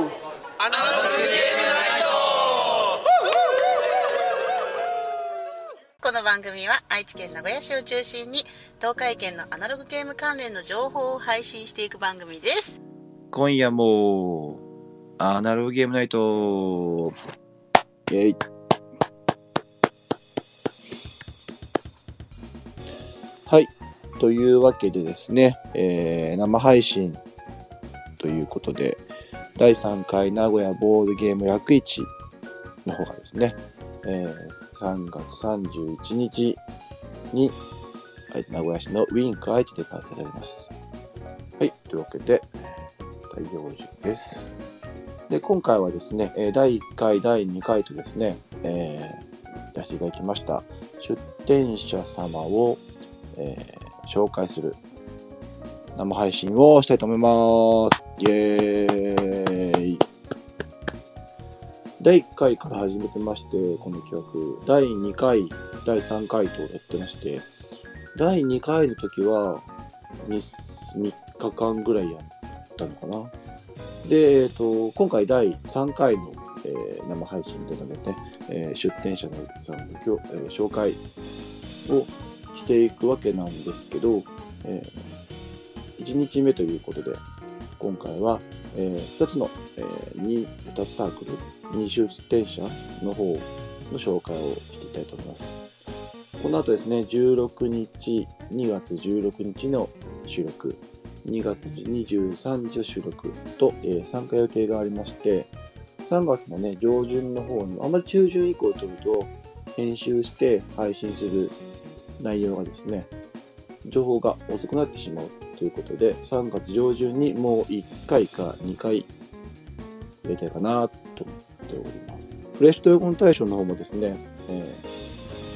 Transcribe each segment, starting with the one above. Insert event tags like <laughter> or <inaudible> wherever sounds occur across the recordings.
アナログゲームナイトこの番組は愛知県名古屋市を中心に東海圏のアナログゲーム関連の情報を配信していく番組です今夜も、アナログゲームナイト、イェイ。はい。というわけでですね、えー生配信ということで、第3回名古屋ボードゲーム楽市の方がですね、えー3月31日に、はい名古屋市のウィンク愛知で開催されます。はい。というわけで、太陽樹です。で、今回はですね、第1回、第2回とですね、えー出していただきました出展者様を、えー紹介する生配信をしたいと思います。イェーイ第1回から始めてまして、この企画、第2回、第3回とやってまして、第2回の時は 3, 3日間ぐらいやったのかな。で、えっと今回第3回の、えー生配信というのね、えー出展者のさんの、えー紹介をしていくわけなんですけど、え1日目ということで、今回は、え2つの、え 2, 2つサークル、2出展者の方の紹介をしていきたいと思います。この後ですね、16日、2月16日の収録、2月23日の収録と、参加予定がありまして、3月のね、上旬の方に、あまり中旬以降ちょっと編集して配信する内容がですね、情報が遅くなってしまうということで、3月上旬にもう1回か2回やりたいかなと思っております。フレッシュドラゴン大賞の方もですね、えー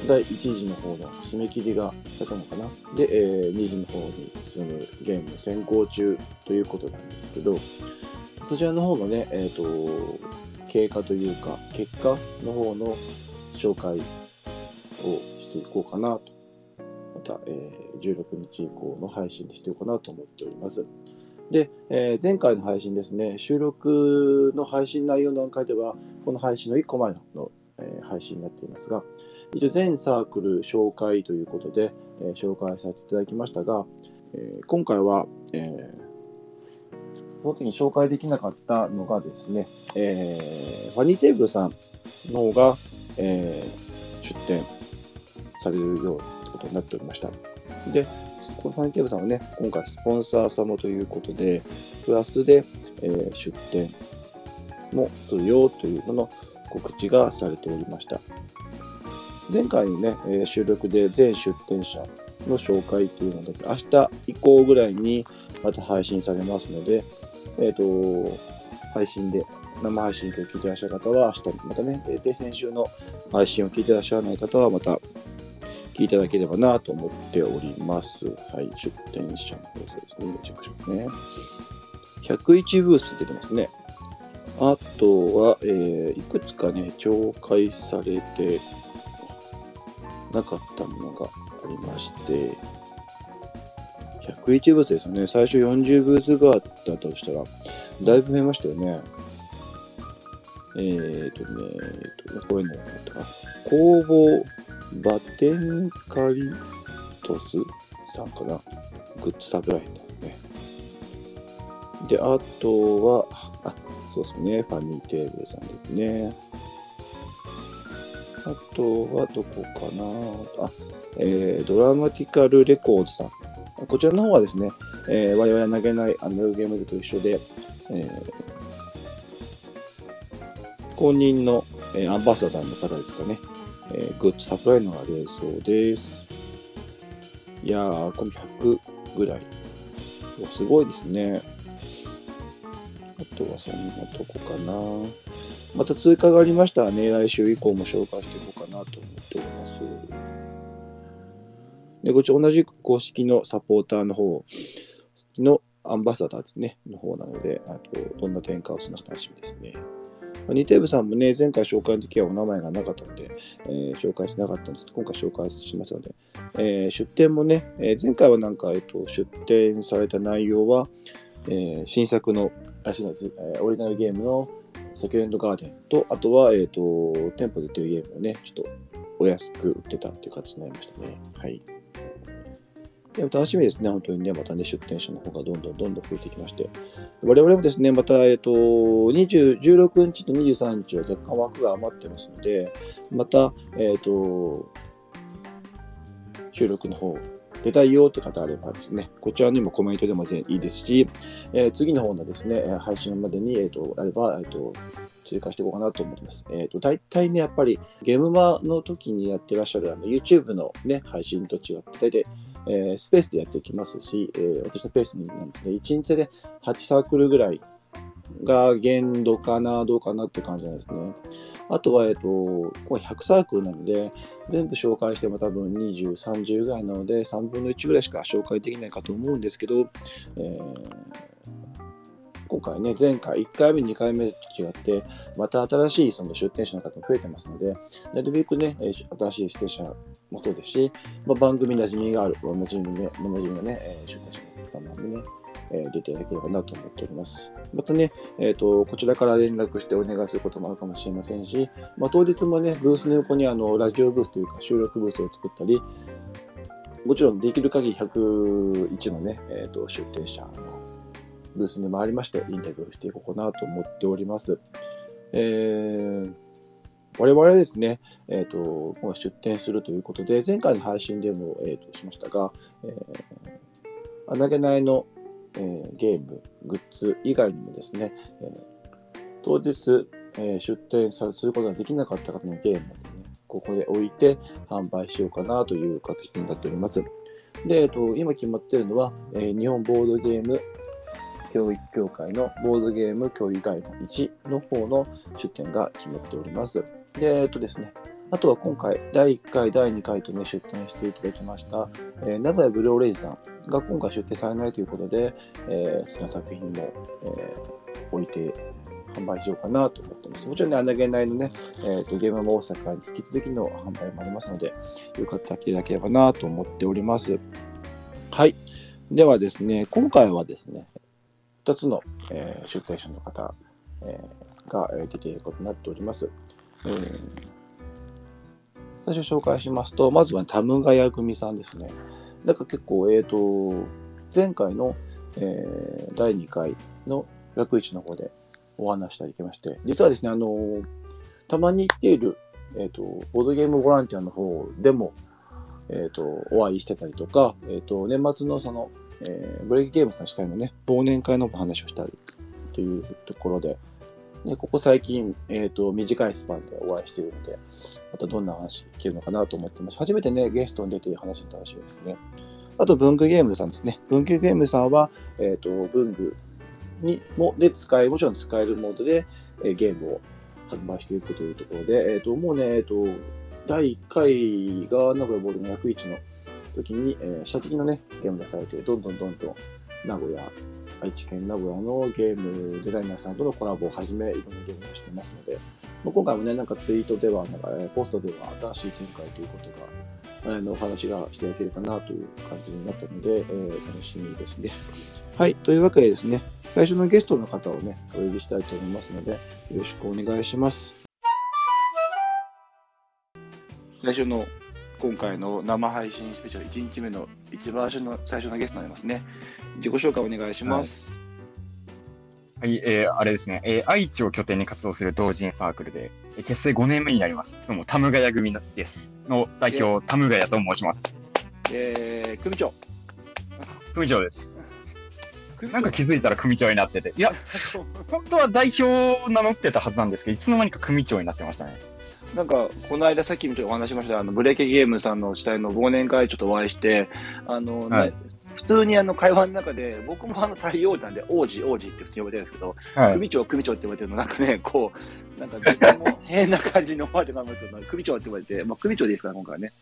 第1次の方の締め切りがされたのかな。で、え2次の方に進むゲーム先行中ということなんですけど、そちらの方のね、えっ、と、経過というか、結果の方の紹介をしていこうかなと。た、え16日以降の配信でしていこうかなと思っております。で、えー前回の配信ですね、収録の配信内容の段階では、この配信の1個前の、え配信になっていますが、一応全サークル紹介ということで、え紹介させていただきましたが、え今回は、えーその時に紹介できなかったのがですね、えーファニーテーブルさんの方が、えー出展されるようなことになっておりました。で、このファニーテーブさんはね、今回スポンサー様ということで、プラスで、えー出展もするよというのの告知がされておりました。前回のね、えー収録で全出展者の紹介というのです。明日以降ぐらいにまた配信されますので、えっ、と、配信で、生配信を聞いてらっしゃる方は明日またね、で、先週の配信を聞いてらっしゃらない方はまた聞いただければなと思っております。はい、出展者の放送ですね。チェックしますね。101ブース出てますね。あとは、えーいくつかね、紹介されてなかったものがありまして、101ブースですよね。最初40ブースがあったとしたら、だいぶ増えましたよね。えーとね、えーとこういうのがあったかな。工房バテンカリトスさんかな。グッズサプライですね。で、あとは、あ、そうですね。ファニーテーブルさんですね。あとはどこかなあ、えー、ドラマティカルレコーズさん。こちらの方はですね、えー、我々投げないアナログゲームズと一緒で、えー公認の、えアンバサダーの方ですかね、えーグッズサプライのが出るそうです。いやー、この100ぐらい。すごいですね。あとはそんなとこかな。また追加がありましたらね、来週以降も紹介していこうかなと思っております。で、こっち同じく公式のサポーターの方のアンバサダーですね、の方なので、あと、どんな展開をするのか楽しみですね。ニテーブさんもね、前回紹介の時はお名前がなかったので、えー紹介しなかったんですけど、今回紹介しますので、えー出展もね、えー前回はなんか、えっと、出展された内容は、えー新作のあ、そうです、えーオリジナルゲームのセキュレンドガーデンと、あとは、えっ、と、店舗で売ってるゲームをね、ちょっとお安く売ってたっていう形になりましたね。はい。でも楽しみですね、本当にね、またね、出店者の方がどんどんどんどん増えてきまして。我々もですね、また、えっ、と、20 16日と23日は若干枠が余ってますので、また、えっ、と、収録の方、出たいよって方あればですね、こちらにもコメントでも全然いいですし、えー次の方のですね、配信までに、えっ、と、あれば、えっ、と、追加していこうかなと思います。えっ、と、大体ね、やっぱりゲームマの時にやってらっしゃるあの YouTube のね、配信と違って、大体、えースペースでやっていきますし、えー私のペースになんですね、1日で8サークルぐらいが限度かな、どうかなって感じなんですね。あとは、えっ、と、これ100サークルなので、全部紹介しても多分20、30ぐらいなので、3分の1ぐらいしか紹介できないかと思うんですけど、えー今回ね、前回1回目、2回目と違って、また新しいその出店者の方も増えてますので、なるべくね、新しい出店者もそうですし、まあ、番組馴染みがある、おなじみね、おなじみのね、えー出店者の方もね、えー出ていただければなと思っております。またね、えっ、と、こちらから連絡してお願いすることもあるかもしれませんし、まあ、当日もね、ブースの横にあのラジオブースというか収録ブースを作ったり、もちろんできる限り101のね、えー、と出店者のブースに回りまして、インタビューをしていこうかなと思っております。えー我々はですね、えっ、と、今出店するということで、前回の配信でも、えー、としましたが、えー、あなげないの、えーゲーム、グッズ以外にもですね、えー当日、えー出店することができなかった方のゲームをですね、ここで置いて販売しようかなという形になっております。で、えっと、今決まっているのは、えー日本ボードゲーム教育協会のボードゲーム教育ガイド1の方の出展が決まっております。で、えっとですね、あとは今回、第1回、第2回とね、出展していただきました、えー名古屋ブルーレイズさんが今回出展されないということで、えー、その作品も、えー置いて販売しようかなと思ってます。もちろんね、穴げないのね、えー、とゲームも大阪に引き続きの販売もありますので、よかったら来ていただければなと思っております。はい。ではですね、今回はですね、2つの、えー出展者の方、えーが出ていることになっております。えー最初紹介しますと、まずはタムガヤ組さんですね。なんか結構、えっ、と、前回の、えー第2回の楽市の方でお話しただきまして、実はですね、あのたまに行っている、えっ、と、ボードゲームボランティアの方でも、えっ、と、お会いしてたりとか、えっ、と、年末のその、えーブレイクゲームさん主催のね、忘年会の話をしたりというところで、ね、ここ最近、えっ、と、短いスパンでお会いしているので、またどんな話聞けるのかなと思ってます。初めてね、ゲストに出ている話に楽しみですね。あと、文具ゲームさんですね。文具ゲームさんは、えっ、と、文具にも、で使え、もちろん使えるモードで、えーゲームを販売していくというところで、えっ、と、もうね、えっ、と、第1回が名古屋ボールの約1の時に、えー、射的のね、ゲーム出されて、どんどんどんどん名古屋、愛知県名古屋のゲームデザイナーさんとのコラボをはじめ、いろんなゲームをしていますので、まあ今回もね、なんかツイートでは、なんか、ポストでは新しい展開ということが、あのお話がしていただけるかなという感じになったので、えー楽しみですね。はい。というわけでですね、最初のゲストの方をね、お呼びしたいと思いますので、よろしくお願いします。最初の今回の生配信スペシャル1日目の一番最初の最初のゲストになりますね。自己紹介お願いします。はい、えー、あれですね、えー、愛知を拠点に活動する同人サークルで、えー結成5年目になります。どうも、タムガヤ組です。の代表、タムガヤと申します。えー、組長。組長です。組なんか気づいたら組長になってて、いや、<laughs> 本当は代表を名乗ってたはずなんですけど、いつの間にか組長になってましたね。なんか、この間さっきもちょっとお話ししました、あの、ブレーキゲームさんの主催の忘年会ちょっとお会いして、あの、はいな普通にあの会話の中で、僕もあの太陽なんで、王子、王子って普通に呼ばれてるんですけど、はい。組長、組長って言われてるの、なんかね、こう、なんか変な感じの思われてたんですよ。<laughs> 組長って言われて、まあ、組長でいいですから、今回はね。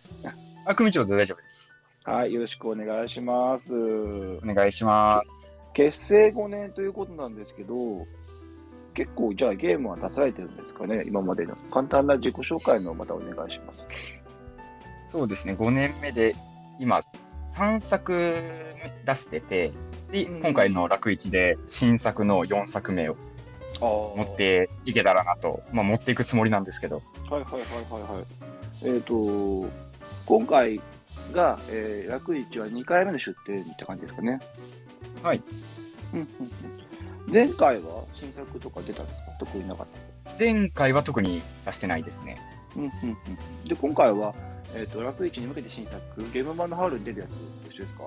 あ、組長で大丈夫です。はい、よろしくお願いします。お願いします。結成5年ということなんですけど、結構、じゃあゲームは出されてるんですかね、今までの。簡単な自己紹介のまたお願いします。そうですね、5年目で、今、3作出してて、で、うん今回の楽市で新作の4作目を持持っていけたらなと、まあ持っていくつもりなんですけど、はいはいはいはいはい。えっ、と、今回が、えー、楽市は2回目の出店って感じですかね。はい。うんうんうん。前回は新作とか出たんですか？特になかった。前回は特に出してないですね。うんうんうん。で、今回は、えっ、と、楽市に向けて新作、ゲーム版の春に出るやつと一緒ですか？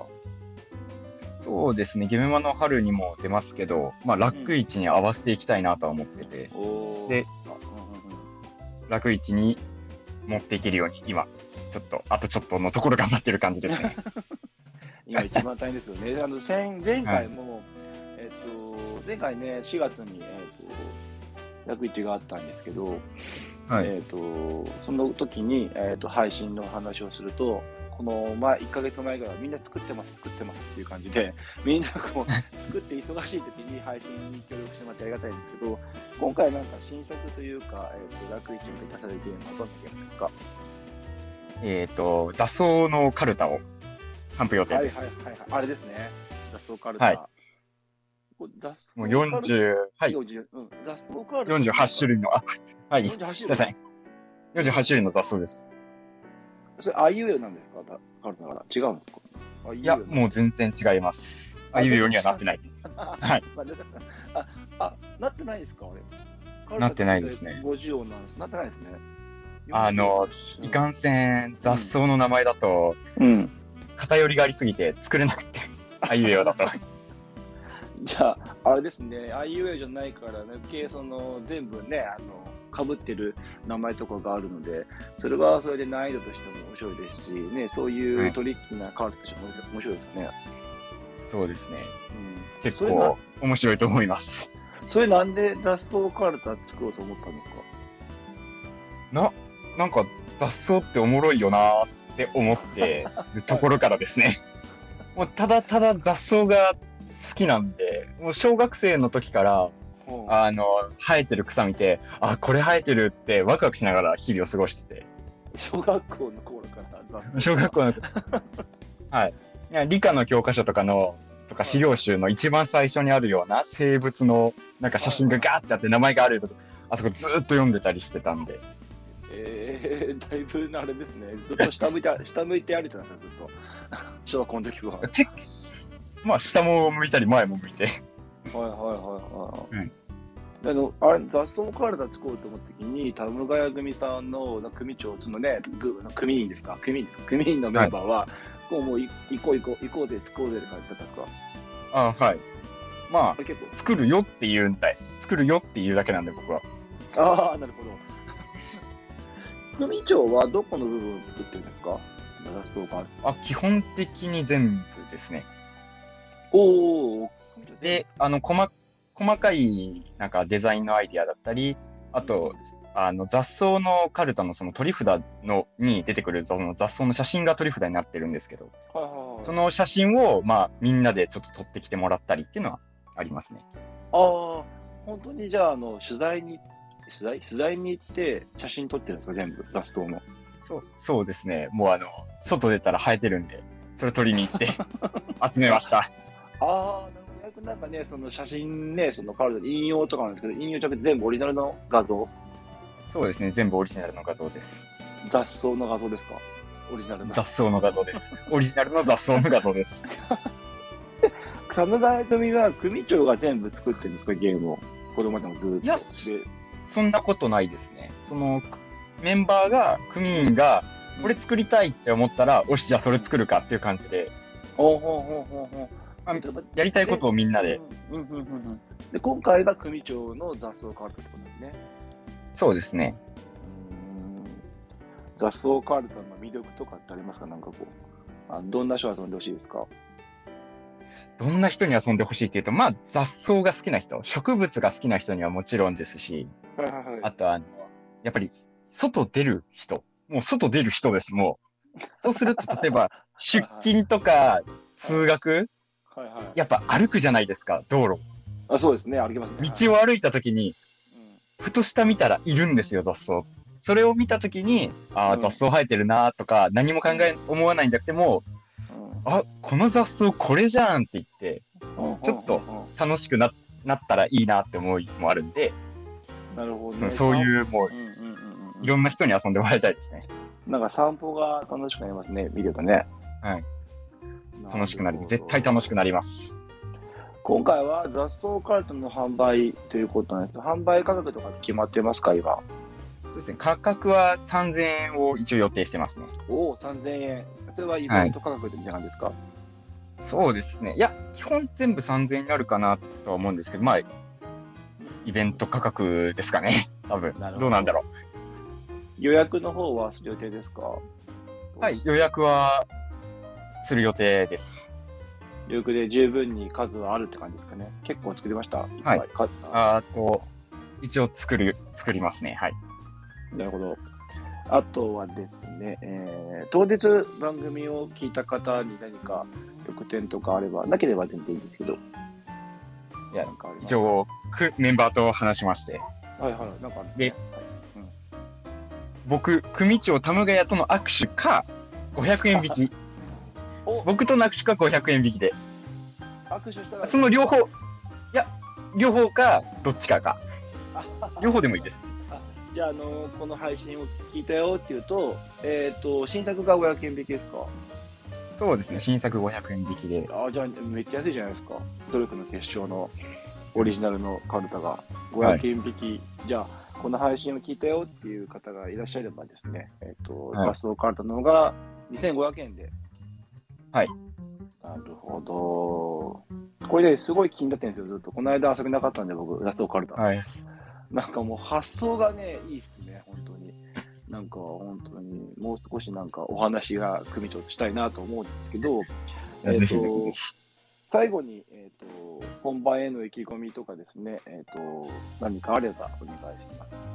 そうですね、ゲームマの春にも出ますけど、まあ楽市に合わせていきたいなとは思ってて、うんうんうん楽市に持っていけるように、今、ちょっと、あとちょっとのところ頑張ってる感じですね。<laughs> 今一番大変ですよね。あの前前回も、えっ、と、前回ね、4月に、えっ、と、楽市があったんですけど、はい。えっ、と、その時に、えっ、と、配信の話をすると、この前、1ヶ月前ぐらいはみんな作ってます、作ってますっていう感じで、<laughs> みんなこう、作って忙しい時に配信に協力してもらってありがたいんですけど、今回なんか新作というか、えっ、と、楽市に出されるゲームはどんなゲームですか？えっ、と、雑草のカルタを頒布予定はいはいです。はいはい。あれですね。雑草カルタ。はい雑草もうカルタ40、はい、40うん、雑草カルタ。48種類の、あ、はい、48種類ください。48種類の雑草です。それ、あいうえなんですか？だカルタから。違うんですか？あいや、もう全然違います。あいうようにはなってないです。はい。あ、<laughs> あ、なってないですか？あれ。なってないですね50音なんです。なってないですね。あの、いかんせん、雑草の名前だと、うん。偏りがありすぎて作れなくて、<laughs> あいうようだと。じゃあ、あれですね、あいうえじゃないからね、計その全部ね、あの、かぶってる名前とかがあるので、それはそれで難易度としても面白いですし、ね、そういはいうトリッキーなカードとしても面白いですね。そうですね。うん。結構面白いと思います。それなんで雑草カルタ作ろうと思ったんですか？な、なんか雑草っておもろいよなーって思ってるところからですね。<laughs> もうただただ雑草が好きなんで、もう小学生の時から、あの、生えてる草見て、あ、これ生えてるってワクワクしながら日々を過ごしてて。小学校の頃から小学校の、<laughs> はい。いや理科の教科書とかの、とか資料集の一番最初にあるような生物のなんか写真がガーってあって名前があるとこあそこずーっと読んでたりしてたんで。えー、だいぶあれですね、ずっと下向いて、下向いて歩いてたんですよ、ずっと。<laughs> 小学校の時は。まあ下も向いたり前も向いて。はいはいはい。うんあの、あれ、雑草カルタ作ろうと思った時に、田村谷組さんの組長、そのね、ぐ組員ですか？組員、組員のメンバーは、こうもうい行こう行こう、行こうで作ろうでって感じだったんですか？あはい。まあ結構。作るよって言うんだい。作るよって言うだけなんで僕は。ああ、なるほど。組長はどこの部分を作ってるんですか？雑草カルタ。あ基本的に全部ですね。おお。で、あの細細かいなんかデザインのアイディアだったり、あと、あの雑草のカルタのその取り札のに出てくるその雑草の写真が取り札になってるんですけど。その写真をまあみんなでちょっと撮ってきてもらったりっていうのはありますね。ああ、本当にじゃあ、あの、取材に、取材取材に行って写真撮ってるんですか、全部、雑草の。そうそうですね。もうあの外出たら生えてるんで、それ撮りに行って <laughs> 集めました。ああ、なるほど。なんかね、その写真ね、そのカルタで引用とかなんですけど、引用じゃなくて全部オリジナルの画像、そうですね。全部オリジナルの画像です。雑草の画像ですか？オリジナルの。雑草の画像です。オリジナルの雑草の画像です。<laughs> 侍組は組長が全部作ってるんですか、ゲームを。子供でもずーっと。いやでそんなことないですね。そのメンバーが、組員が、これ作りたいって思ったら、よし、じゃあそれ作るかっていう感じで、ほうほうほうほうほう。まあやりたいことをみんなで、うんうんうんうん。で、今回が組長の雑草カルタってことですね。そうですね。雑草カルタの魅力とかってありますか？なんかこう。あどんな人遊んでほしいですか？どんな人に遊んでほしいっていうと、まあ雑草が好きな人、植物が好きな人にはもちろんですし、はいはいはい。あとあの、やっぱり外出る人、もう外出る人です、もう。そうすると、例えば出勤とか通学、はいはい。やっぱ歩くじゃないですか、道路。あそうですね、歩きますね。道を歩いた時に、うんふと下見たらいるんですよ、雑草。それを見たときに、ああ、うん雑草生えてるなとか、何も考え、思わないんじゃなくても、うんあ、この雑草これじゃんって言って、ちょっと楽しくななったらいいなって思いもあるんで、なるほど、ね、そういうもううんうんうんうんいろんな人に遊んでもらいたいですね。なんか散歩が楽しくなりますね、見るとね。はい。楽しくなり、絶対楽しくなります。今回は雑草カルトの販売ということなんですけど、販売価格とか決まってますか、今？そうですね、価格は3000円を一応予定してますね。おお、3000円。それはイベント価格でじゃないですか？そうですね。いや、基本全部3000円になるかなとは思うんですけど、まあ、イベント価格ですかね。<laughs> 多分どどうなんだろ予約の方はする予定ですか？う。はい、予約はする予定です。予約で十分に数はあるって感じですかね。結構作りました？っぱはいか？あと、一応作る、作りますね。はい。なるほど。あとはですね、えー当日番組を聞いた方に何か特典とかあれば、なければ全然いいんですけど。いやなんか一応、くメンバーと話しまして、はいはい、なんかあるんですでね僕、組長田村屋との握手か、500円引き。お僕との握手か500円引きで。握手したら、その両方、いや、両方か、どっちかか。<laughs> 両方でもいいです。じゃあ、あのこの配信を聞いたよっていうと、えっ、と、新作が500円引きですか？そうですね、新作500円引きで。あじゃあ、めっちゃ安いじゃないですか。努力の結晶のオリジナルのカルタがはい500円引き。じゃあ、この配信を聞いたよっていう方がいらっしゃればですね、えっ、と、はい雑草カルタの方が2500円で。はい。なるほど。これね、すごい気になってるんですよ、ずっと。この間遊びなかったんで、僕、雑草カルタ。はい。なんかもう発想がね、いいっすね、本当に。なんか本当に、もう少しなんかお話が組長としたいなと思うんですけど、えっ、とひ、最後に、えっ、と、本番への意気込みとかですね、えっ、と、何かあればお願いします。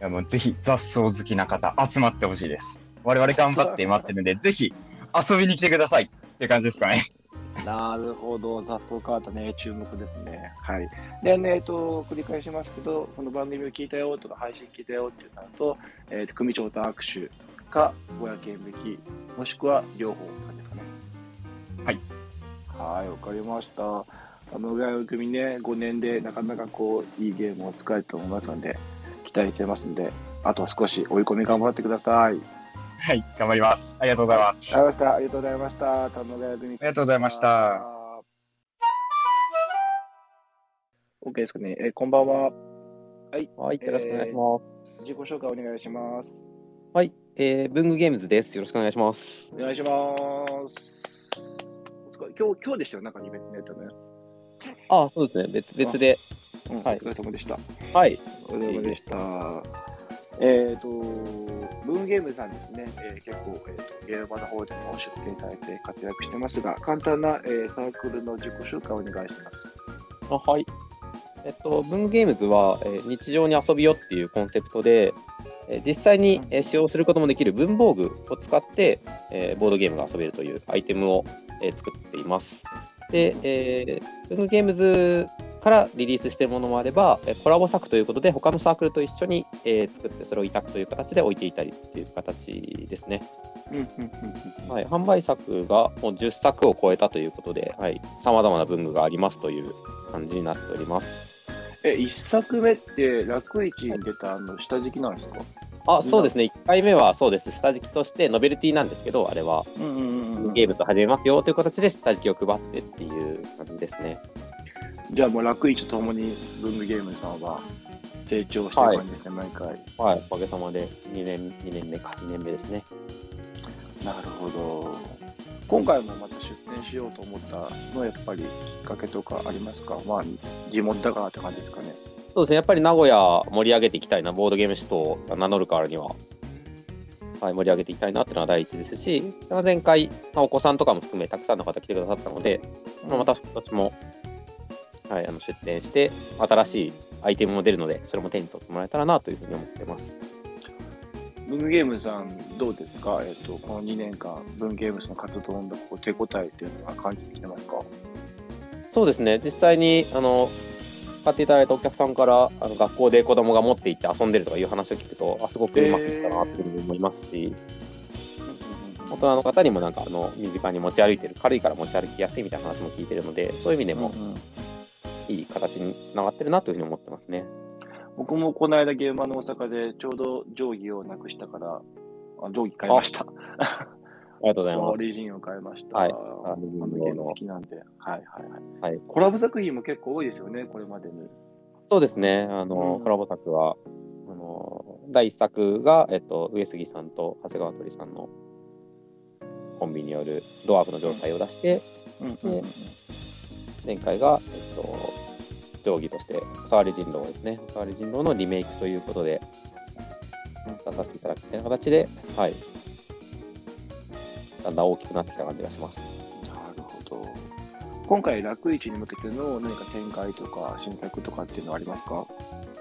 いやもうぜひ雑草好きな方集まってほしいです。我々頑張って待ってるんで、ぜひ遊びに来てくださいって感じですかね。なるほど、雑草カートね、注目ですね。はい。でね、えっと、繰り返しますけど、この番組を聞いたよとか、配信聞いたよってなると、えっ、と、組長と握手か、500円引き、もしくは両方って感じですかね。はい。はい、わかりました。あの、ぐらいの組ね、5年でなかなかこう、いいゲームを使えると思いますので、期待してますんで、あと少し追い込み頑張ってください。はい、頑張ります。ありがとうございます。ありがとうございました。ありがとうございました。ありありがとうございました。OK ですかね。えーこんばんは。はい、よろしくお願いします。自己紹介お願いします。はい、えー、文具ゲームズです。よろしくお願いします。お願いします。お疲れ今日、今日でしたよ、なんかイベントのやったのね。あ、そうですね。別別で。うん、はいお疲れ様でした。はい。お疲れ様でした。えっ、と、文ゲームさんですね、えー結構、えーと、ゲーム場の方でも出展されて活躍してますが、簡単な、えーサークルの自己紹介をお願いします。あはい。えっと、文具ゲームズは、えー日常に遊びよっていうコンセプトで、えー実際に、えー使用することもできる文房具を使って、えーボードゲームが遊べるというアイテムを、えー作っています。で、えー文具ゲームズからリリースしているものもあれば、えーコラボ作ということで、他のサークルと一緒に、えー作って、それを委託という形で置いていたりっていう形ですね。はい、販売作がもう10作を超えたということで、はい、様々な文具がありますという感じになっております。え、一作目って楽市に出たあの下敷きなんですか？あ、そうですね、1回目はそうです、下敷きとしてノベルティなんですけど、あれは、うんうんうんゲームと始めますよという形で下敷きを配ってっていう感じですね。じゃあもう楽市とともに文具ゲームさんは成長してる感じですね、毎回。はい、おかげさまで2年、2年目か、2年目ですね。なるほど。今回もまた出店しようと思ったのはやっぱりきっかけとかありますか？まあ地元だからって感じですかね。そうですね、やっぱり名古屋盛り上げていきたいな、ボードゲームシと名乗るからには、はい、盛り上げていきたいなっていうのが第一ですし、まあ前回、まあお子さんとかも含めたくさんの方来てくださったので、まあまた今年も、はい、あの出店して、新しいアイテムも出るので、それも手に取ってもらえたらなというふうに思ってます。文具ゲームさんどうですか？えっ、と、この2年間、文具ゲームさんの活動の手応えっていうのは感じてきてますか？そうですね、実際にあの買っていただいたお客さんからあの学校で子供が持って行って遊んでるとかいう話を聞くと、あすごくうまくいったなというふうに思いますし、大人の方にもなんかあの身近に持ち歩いてる、軽いから持ち歩きやすいみたいな話も聞いてるので、そういう意味でもうんうんいい形につながってるなというふうに思ってますね。僕もこの間現場の大阪でちょうど定規をなくしたから、あ定規買いました。ありがとうございまオリジンを買いました。はいああののゲーム好きなんで。はいはいはい。す。はい、コラボ作品も結構多いですよね、これまでに。そうですね、あの、うんコラボ作は、あの、第1作が、えっと、上杉さんと長谷川鳥さんのコンビによるドワーフの状態を出して、うんうん前回が、えっと、定規として、おさわり人狼ですね。おさわり人狼のリメイクということで、出させていただくみたいな形で、はい。だんだん大きくなってきた感じがします。なるほど。今回、楽市に向けての何か展開とか新作とかっていうのはありますか？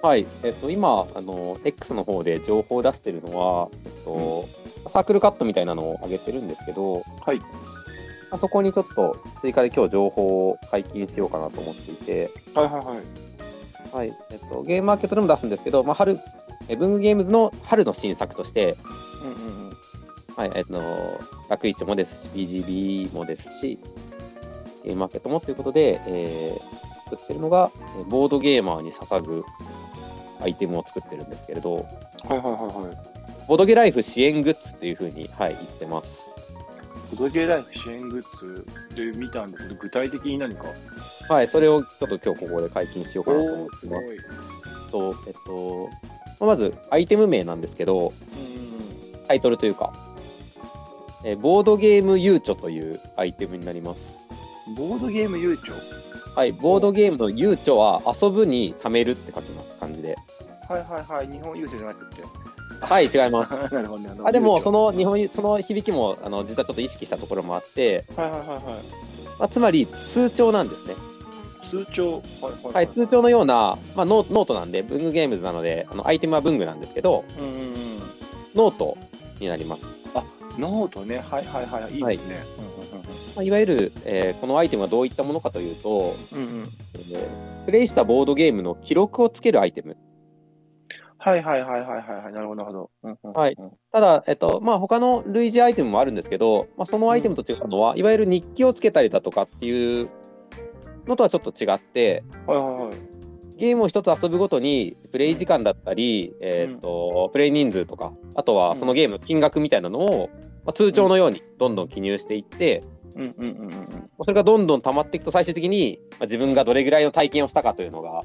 はい、えっと、今、あの、X の方で情報を出してるのは、えっと、サークルカットみたいなのを上げてるんですけど、はい。あそこにちょっと追加で今日情報を解禁しようかなと思っていて、はいはいはい。はい、えっと、ゲームマーケットでも出すんですけど、まあ、春、え文具ゲームズの春の新作として、うんうんうん。はい、えっと、楽市もですし、BGB もですし、ゲームマーケットもということで、えー作ってるのが、えーボードゲーマーに捧ぐアイテムを作ってるんですけれど、はいはいはいはい。ボードゲライフ支援グッズっていうふうに、はい、言ってます。ボドゲライフ支援グッズで見たんですけど、具体的に何か？はい、それをちょっと今日ここで解禁しようかなと思ってます。と、えっと、まず、アイテム名なんですけど、うんタイトルというか、えーボードゲームゆうちょというアイテムになります。うん。ボードゲーム遊貯？はい、ボードゲームのゆうちょは遊ぶに貯めるって書きます、漢字で。はいはいはい。日本郵政じゃなくて。<laughs> はい、違います。<laughs> なるほどね。あでも、その。の日本その響きもあの実はちょっと意識したところもあって、はいはいはいはい。まあ、つまり通帳なんですね。通帳？はいはいはい、通帳のような、まあ、ノノートなんで、文具ゲームズなので、あのアイテムは文具なんですけど、うんうんうん。ノートになります。ノートね。はいはいはい。いいですね。まあ、いわゆる、えーこのアイテムはどういったものかというと、うんうんうんうん。えープレイしたボードゲームの記録をつけるアイテム。はいはいはいはいはいはい。なるほどなるほど。うんうんうんはい。ただ、えっとまあ、他の類似アイテムもあるんですけど、まあ、そのアイテムと違うのは、いわゆる日記をつけたりだとかっていうのとはちょっと違って、はいはいはい。ゲームを一つ遊ぶごとに、プレイ時間だったり、えっとプレイ人数とか、あとはそのゲームの金額みたいなのを、まあ、通帳のようにどんどん記入していって、うんうんうんうんうん。それがどんどん溜まっていくと、最終的に、まあ、自分がどれぐらいの体験をしたかというのが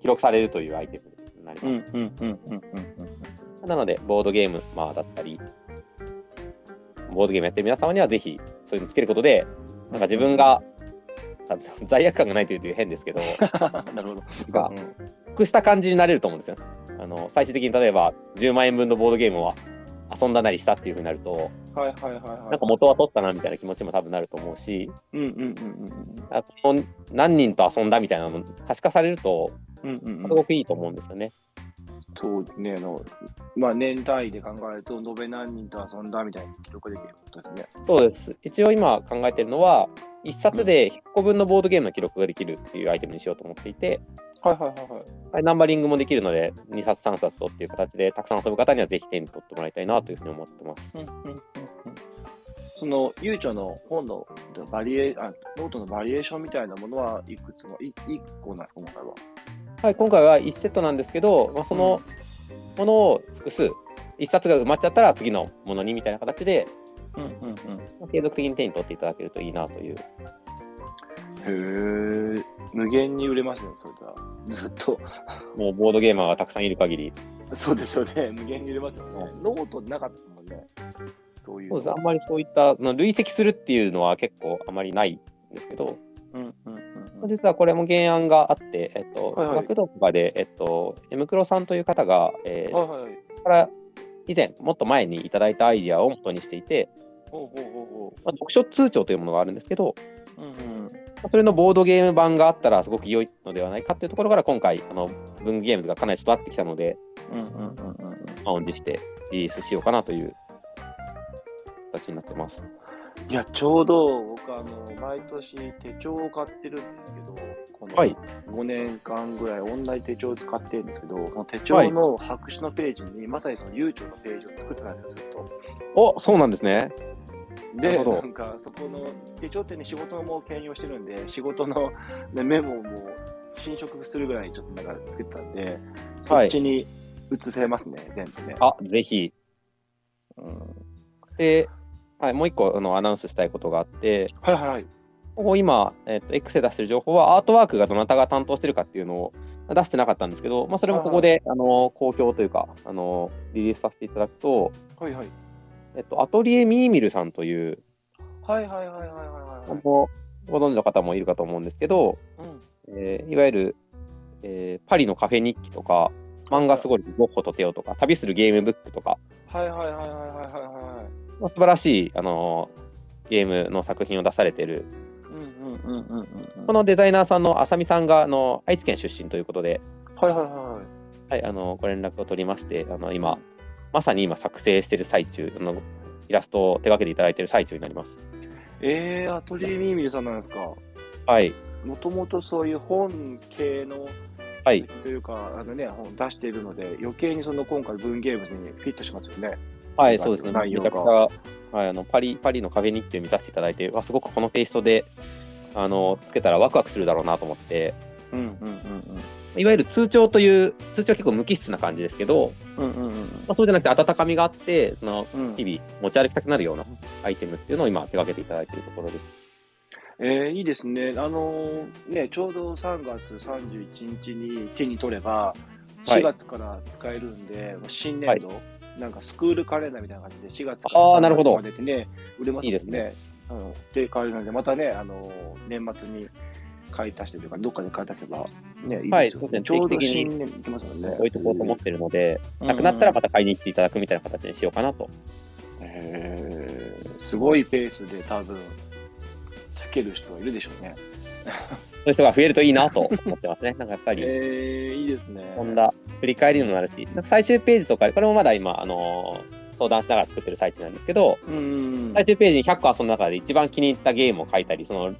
記録されるというアイテムになります。うんうんうんうんうんなので、ボードゲーム、まあ、だったり、ボードゲームやってる皆様にはぜひ、そういうのつけることで、なんか自分が、あ罪悪感がないというと変ですけど、うん。なるほど。がうん得した感じになれると思うんですよ。あの最終的に例えば、10万円分のボードゲームを遊んだなりしたっていうふうになると、はいはいはいはい。なんか元は取ったなみたいな気持ちも多分なると思うし、うんうんうんうんあこの何人と遊んだみたいなの可視化されると、うん。うんすごくいいと思うんですよね。そうね、あの、まあ年単位で考えると、延べ何人と遊んだみたいな記録できることですね。そうです。一応今考えてるのは、1冊で100個分のボードゲームの記録ができるっていうアイテムにしようと思っていて、はいはいはいはい。はいナンバリングもできるので、2冊、3冊とっていう形で、たくさん遊ぶ方にはぜひ手に取ってもらいたいなというふうに思ってます。うんうんうんうんその、ゆうちょの本のバリエあ、ノートのバリエーションみたいなものはいくつも、い一個なんですか、今回は。はい、今回は1セットなんですけど、まあ、そのものを複数、1冊が埋まっちゃったら次のものにみたいな形で、うんうんうん。まあ継続的に手に取っていただけるといいなという。へえ、無限に売れますね、それでは。ずっと。もうボードゲーマーがたくさんいる限り、そうですよね、無限に売れますよね。ノートなかったもんね。そういうあんまりそういった累積するっていうのは結構あまりないんですけど。実はこれも原案があって、えっと、はいはい学童とかで、えっと、エムクロさんという方が、えーはいはいはい。から以前、もっと前にいただいたアイディアを元にしていて、まあ、読書通帳というものがあるんですけど、う。うんうん。まあそれのボードゲーム版があったらすごく良いのではないかっていうところから今回、あの文具ゲームズがかなり育ってきたので、うんうんオンにしてリリースしようかなという形になってます。いや、ちょうど僕、あの、毎年手帳を買ってるんですけど、このはい5年間ぐらいオンライン手帳を使ってるんですけど、この手帳の白紙のページに、まさにその悠長のページを作ってたんですよ、ずっと。おそうなんですね。なで、るほどなんかそこの手帳ってね、仕事も兼用してるんで、仕事の、ね、メモも侵食するぐらいちょっとなんか作ってたんで、そっちに移せますね、全部ね。あ、ぜひ。うん、で、はい、もう一個あのアナウンスしたいことがあって、はいはいはい。ここ今、えっと X で出してる情報は、アートワークがどなたが担当してるかっていうのを出してなかったんですけど、まあ、それもここで、あの公表というかあの、リリースさせていただくと、はいはい。えっと、アトリエミーミルさんという、はいはいはいはいはいご存知の方もいるかと思うんですけど、うん。えーいわゆる、えーパリのカフェ日記とか、漫画すごいゴッホとテオとか、旅するゲームブックとか、はいはいはいはいはいはいはまあ素晴らしい、あのゲームの作品を出されてる。このデザイナーさんの浅見さんがあの愛知県出身ということで、はいはいはいはい。はい、あのご連絡を取りまして、あの今、まさに今作成している最中あの、イラストを手掛けていただいている最中になります。えー、アトリエミーミルさんなんですか？はい、もともとそういう本系のはい、というか、あのね、本出しているので、余計にその今回文ゲームにフィットしますよね。はい、そうですね。めちゃくちゃ、はい、あのパリパリのカフェ日記を見させていただいて、わすごくこのテイストであのつけたらワクワクするだろうなと思って、うんうんいわゆる通帳という、通帳は結構無機質な感じですけど、うんうん。うんうんまあ、そうじゃなくて温かみがあって、そのうん。うん日々持ち歩きたくなるようなアイテムっていうのを今手掛けていただいているところです。えー、いいですね。あのーね、ちょうど3月31日に手に取れば、はい4月から使えるんで、新年度、なんかスクールカレンダーみたいな感じで、4月から3なるほど月まででね、売れますもんいいですねね。あので、で、またね、あのー年末に買い足してというか、どっかで買い足せば、ね、いいはい。そうですねちょうど定期的に新年いきますもんね。置いとこうと思ってるので、うんなくなったらまた買いに行っていただくみたいな形にしようかなと。へーすごいペースで多分、つける人はいるでしょうね。そういう人が増えるといいなと思ってますね。<laughs> なんかやっぱり、えー、いいですね。こんな振り返りにもなるし、なんか最終ページとか、これもまだ今、あのー相談しながら作ってる最中なんですけど、うん。最終ページに100個遊んだ中で一番気に入ったゲームを書いたり、その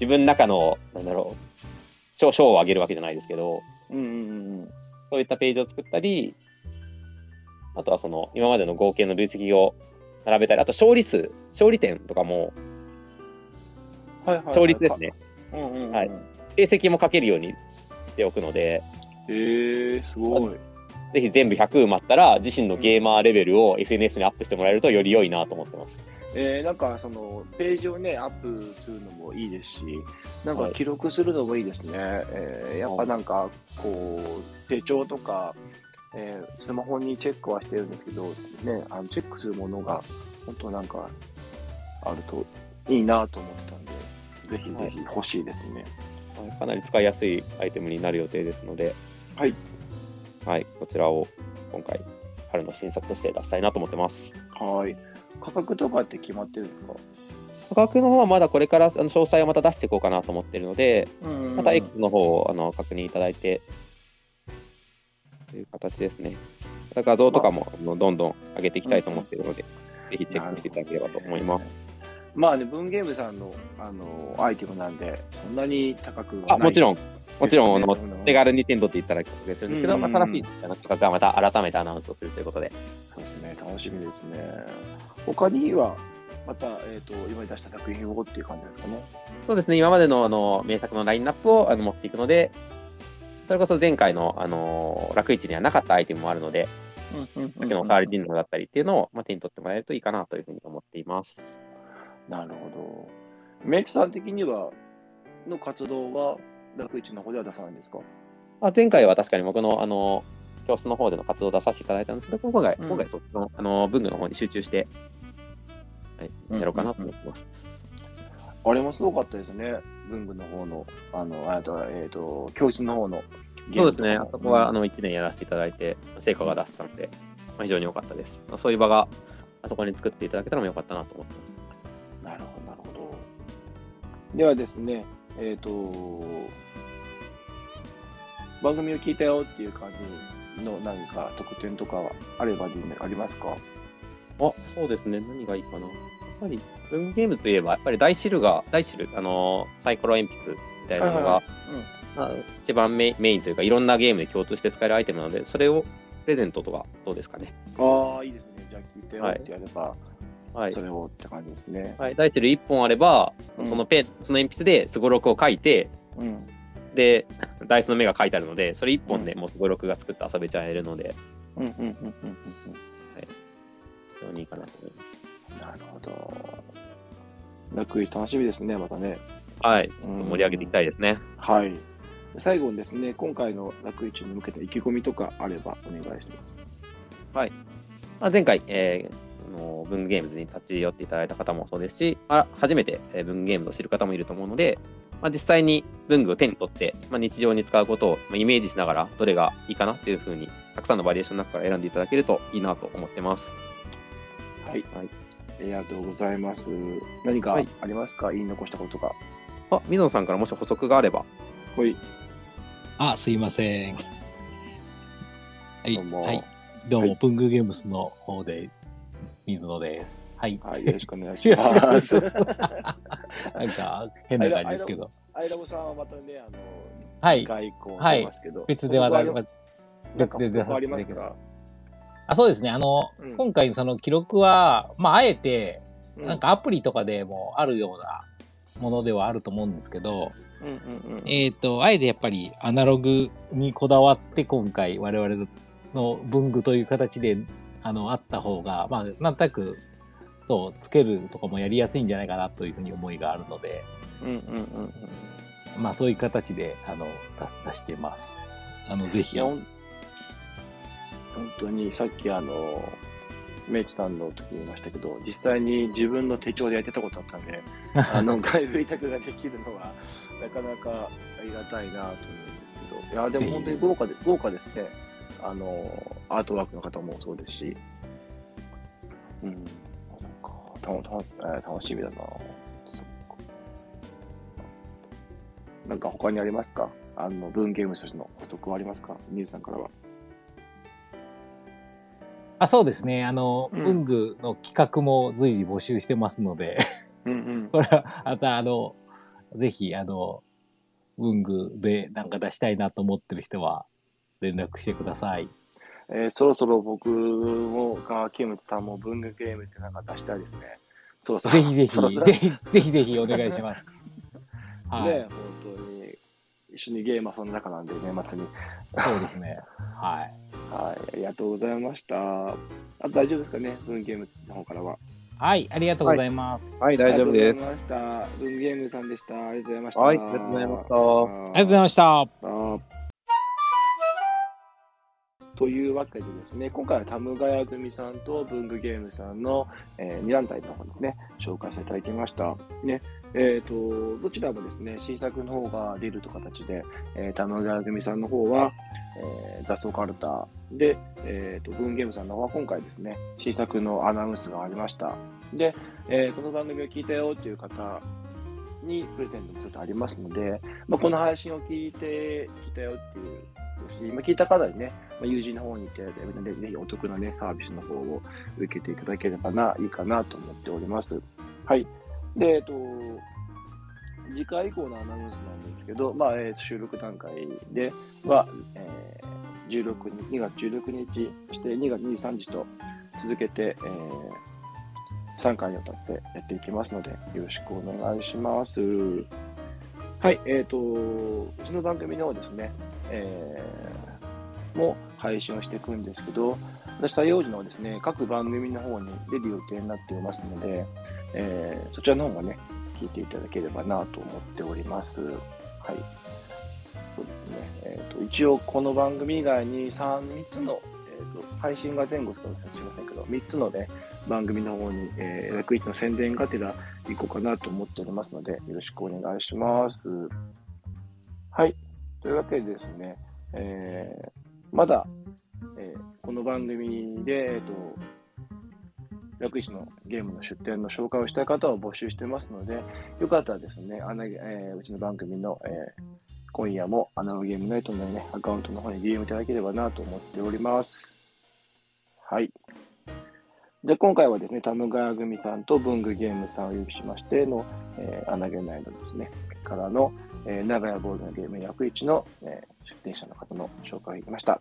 自分の中の、なんだろう、賞賞をあげるわけじゃないですけど、うんそういったページを作ったり、あとはその今までの合計の累積を並べたり、あと勝利数、勝利点とかも、はいはいはい勝率ですね、うんうんうん。はい成績も書けるようにしておくので、えー、すごい。ぜひ全部100埋まったら、自身のゲーマーレベルを SNS にアップしてもらえるとより良いなと思ってます。えー、なんかそのページをね、アップするのもいいですし、なんかはい記録するのもいいですね。えー、やっぱなんか、こう、手帳とか、えースマホにチェックはしてるんですけど、ね、あのチェックするものが、本当なんか、あるといいなと思ってたんで、ぜひぜひ欲しいですね。はいかなり使いやすいアイテムになる予定ですので、はい。はい、こちらを今回、春の新作として出したいなと思ってます。はい。価格とかって決まってるんですか？価格の方はまだこれからあの詳細をまた出していこうかなと思っているので、うんまた X の方をあの確認いただいて、という形ですね。画像とかもどんどん上げていきたいと思っているので、ぜひチェックしていただければと思います。まあね、文ゲームさんのあのアイテムなんで、そんなに高くはないあ、もちろん、もちろん、あの手軽に手に取っていただきたいするんですけど、うんまあ、正しい価格はまた改めてアナウンスをするということで、そうですね、楽しみですね。他には、また、えっ、と、今に出した作品をっていう感じですかね。そうですね、今までのあの名作のラインナップをあの持っていくので、それこそ前回の、あの楽市にはなかったアイテムもあるので、さっきのサーリディンノだったりっていうのを、まあ、手に取ってもらえるといいかなというふうに思っています。なるほど。メイクさん的には、の活動は、楽市の方では出さないんですか？あ前回は確かに僕のあの教室の方での活動を出させていただいたんですけど、今回、うん今回そっちのあの文具の方に集中して、はい、うんやろうかなと思ってます。あれもすごかったですね。文具の方の、あの、あと、えっ、と、教室の方の。そうですね、あそこはあの1年やらせていただいて、成果が出せたので、まあ、非常に良かったです。まあ、そういう場があそこに作っていただけたのも良かったなと思ってます。なるほど、なるほど。ではですね、えっ、と、番組を聞いたよっていう感じの何か特典とかはあればでありますか？あ、そうですね、何がいいかな。ぱり、文ゲームズといえば、やっぱりダイシルが、ダイシル、あのーサイコロ鉛筆みたいなのが、はいはいまあ一番メインメインというか、いろんなゲームで共通して使えるアイテムなので、それをプレゼントとかどうですかね。ああ、いいですね。じゃあ聞いてよはいってやれば、はいそ。れをって感じですね。はい、ダイシル1本あれば、うんそのペン、その鉛筆ですごろくを書いて、うん。で、<laughs> ダイスの目が書いてあるので、それ1本でもうすごろくが作って遊べちゃえるので、うんうんうんうんうん非常にいいかなと思います。うん。なるほど。楽い楽しみですね、またね。はい。うん盛り上げていきたいですね。はい。最後にですね、今回の楽市に向けた意気込みとかあればお願いします。まあ、前回、えーあの文具ゲームズに立ち寄っていただいた方もそうですし、あ初めてえー文具ゲームズを知る方もいると思うので、まあ、実際に文具を手に取って、まあ、日常に使うことをまあイメージしながら、どれがいいかなっていうふうに、たくさんのバリエーションの中から選んでいただけるといいなと思ってます。はい。はいありがとうございます。何かはいありますか、言い残したことが。あ、水野さんからもし補足があれば。ほい。あ、すいません。はい。どうもはい。どうも、はい文具ゲームスの方で、水野です。はい。はい、よろしくお願いしますす。<laughs> なんか、変な感じですけど。アイラボさんはまたね、あの、はい次。回以降はい別ではな補足く、別で出させていただきます。あ、そうですね。あの、うん今回その記録は、まあ、あえて、うんなんかアプリとかでもあるようなものではあると思うんですけど、えっ、と、あえてやっぱりアナログにこだわって今回我々の文具という形であのあった方が、まあ、なんとなく、そう、つけるとかもやりやすいんじゃないかなというふうに思いがあるので、うんうんうんうんまあそういう形で、あの、出出してます。あの、ぜひ。本当にさっきあの、メイチさんの時に言いましたけど、実際に自分の手帳でやってたことあったんで、<laughs> あの、外部委託ができるのは、なかなかありがたいなと思うんですけど、いや、でも本当に豪華で、豪華ですね。あの、アートワークの方もそうですし、うん、なんか、たのたえー楽しみだな。そっか。なんか他にありますか？あの、文ゲームとしての補足はありますか？ミュウさんからは。あ、そうですね。あの、うん。文具の企画も随時募集してますので、うんうん。<laughs> これは、また、あの、ぜひ、あの、文具でなんか出したいなと思ってる人は、連絡してください。えーそろそろ僕も、か、キムツさんも文具ゲームってなんか出したいですね。そろそろ。ぜひぜひ、ぜひ、ぜひぜひお願いします。<laughs> はい。ね、本当に、一緒にゲーム遊んだ中なんで、年末に。そうですね。はい。はい、ありがとうございました。あと大丈夫ですかね、文ゲームの方からは。はい、ありがとうございます。はい、大丈夫です。ありがとうございました。文ゲームさんでした。ありがとうございました。はいありがとうございましたあありがとうございました。というわけでですね、今回はタムガヤ組さんと文具ゲームさんの、えー、2団体の方ですね、紹介していただきました。ね、えっ、と、どちらもですね、新作の方が出るという形で、えー、タムガヤ組さんの方は、えー、雑草カルタで、えー、と、文ゲームさんの方は今回ですね、新作のアナウンスがありました。で、えーこの番組を聞いたよっていう方にプレゼントもちょっとありますので、まあ、この配信を聞いて、聞いたよっていうし、まあ、聞いた方にね、まあ、友人の方に行って、ぜひぜひお得なね、サービスの方を受けていただければな、いいかなと思っております。はい。で、えっと、次回以降のアナウンスなんですけど、まあ、えー収録段階では、えー16日、2月16日、そして2月23日と続けて、えー3回にわたってやっていきますので、よろしくお願いします。はい、えっ、と、うちの番組の方ですね、えーも配信をしていくんですけど、私、太陽時のですね、各番組の方に出る予定になっていますので、えーそちらの方もね、聞いていただければなと思っております。はい。そうですね。えっ、と、一応この番組以外に3、3つの、えー、と配信が前後するかもしれませんけど、3つのね、番組の方に、えー、楽市の宣伝がてら行こうかなと思っておりますので、よろしくお願いします。はい。というわけでですね、えーまだ、えーこの番組で、えっ、と、楽市のゲームの出展の紹介をしたい方を募集してますので、よかったらですね、あのえーうちの番組の、えー今夜もアナログゲームナイトのね、アカウントの方に DM いただければなと思っております。はい。で、今回はですね、タムガヤ組さんと文具ゲームさんを呼びしましての、えー、穴毛内のですね、からの、えー、長屋ボールのゲーム役一の、えー、出展者の方の紹介ができました。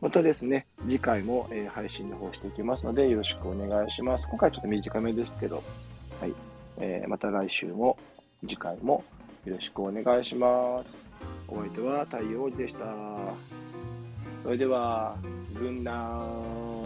またですね、次回も、えー、配信の方していきますので、よろしくお願いします。今回ちょっと短めですけど、はい。えー、また来週も、次回もよろしくお願いします。お相手は太陽でした。それでは、軍団。